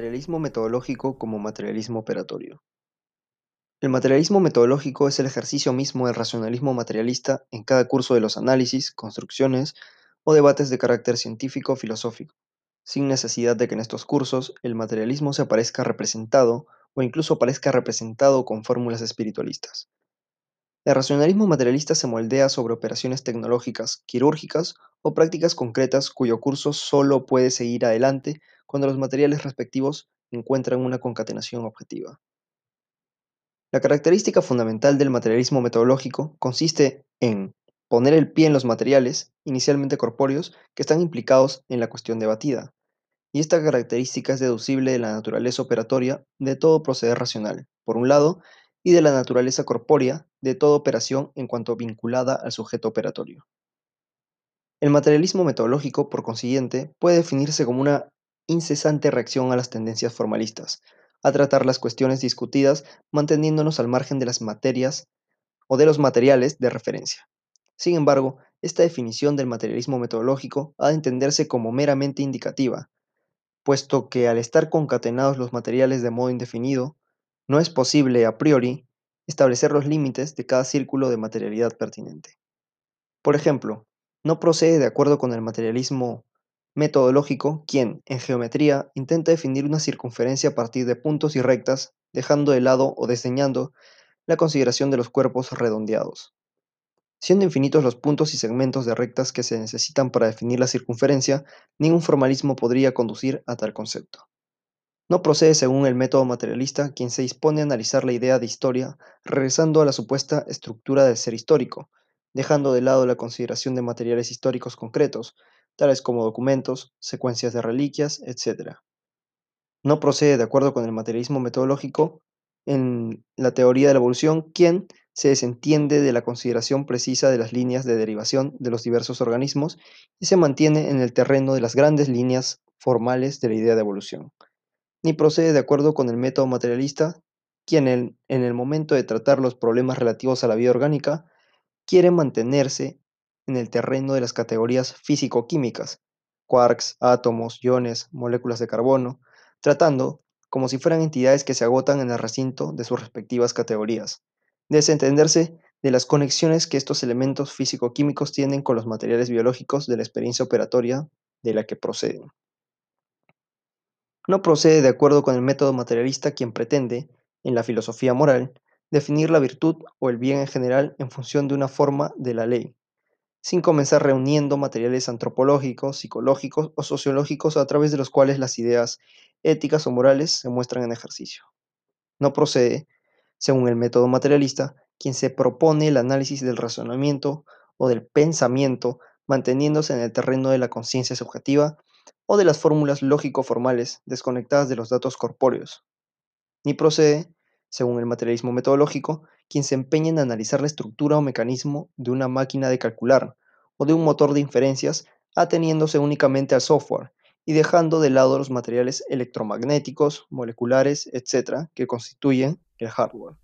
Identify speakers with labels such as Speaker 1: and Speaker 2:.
Speaker 1: Materialismo metodológico como materialismo operatorio. El materialismo metodológico es el ejercicio mismo del racionalismo materialista en cada curso de los análisis, construcciones o debates de carácter científico-filosófico, sin necesidad de que en estos cursos el materialismo se aparezca representado o incluso aparezca representado con fórmulas espiritualistas. El racionalismo materialista se moldea sobre operaciones tecnológicas, quirúrgicas o prácticas concretas cuyo curso solo puede seguir adelante cuando los materiales respectivos encuentran una concatenación objetiva. La característica fundamental del materialismo metodológico consiste en poner el pie en los materiales, inicialmente corpóreos, que están implicados en la cuestión debatida, y esta característica es deducible de la naturaleza operatoria de todo proceder racional, por un lado, y de la naturaleza corpórea de toda operación en cuanto vinculada al sujeto operatorio. El materialismo metodológico, por consiguiente, puede definirse como una incesante reacción a las tendencias formalistas, a tratar las cuestiones discutidas manteniéndonos al margen de las materias o de los materiales de referencia. Sin embargo, esta definición del materialismo metodológico ha de entenderse como meramente indicativa, puesto que al estar concatenados los materiales de modo indefinido, no es posible a priori establecer los límites de cada círculo de materialidad pertinente. Por ejemplo, no procede de acuerdo con el materialismo metodológico quien, en geometría, intenta definir una circunferencia a partir de puntos y rectas, dejando de lado o desdeñando la consideración de los cuerpos redondeados. Siendo infinitos los puntos y segmentos de rectas que se necesitan para definir la circunferencia, ningún formalismo podría conducir a tal concepto. No procede según el método materialista quien se dispone a analizar la idea de historia regresando a la supuesta estructura del ser histórico, dejando de lado la consideración de materiales históricos concretos, tales como documentos, secuencias de reliquias, etc. No procede de acuerdo con el materialismo metodológico en la teoría de la evolución quien se desentiende de la consideración precisa de las líneas de derivación de los diversos organismos y se mantiene en el terreno de las grandes líneas formales de la idea de evolución ni procede de acuerdo con el método materialista, quien en, el momento de tratar los problemas relativos a la vida orgánica quiere mantenerse en el terreno de las categorías físico-químicas, quarks, átomos, iones, moléculas de carbono, tratando como si fueran entidades que se agotan en el recinto de sus respectivas categorías, desentenderse de las conexiones que estos elementos físico-químicos tienen con los materiales biológicos de la experiencia operatoria de la que proceden. No procede de acuerdo con el método materialista quien pretende, en la filosofía moral, definir la virtud o el bien en general en función de una forma de la ley, sin comenzar reuniendo materiales antropológicos, psicológicos o sociológicos a través de los cuales las ideas éticas o morales se muestran en ejercicio. No procede, según el método materialista, quien se propone el análisis del razonamiento o del pensamiento manteniéndose en el terreno de la conciencia subjetiva o de las fórmulas lógico-formales desconectadas de los datos corpóreos. Ni procede, según el materialismo metodológico, quien se empeña en analizar la estructura o mecanismo de una máquina de calcular o de un motor de inferencias ateniéndose únicamente al software y dejando de lado los materiales electromagnéticos, moleculares, etc., que constituyen el hardware.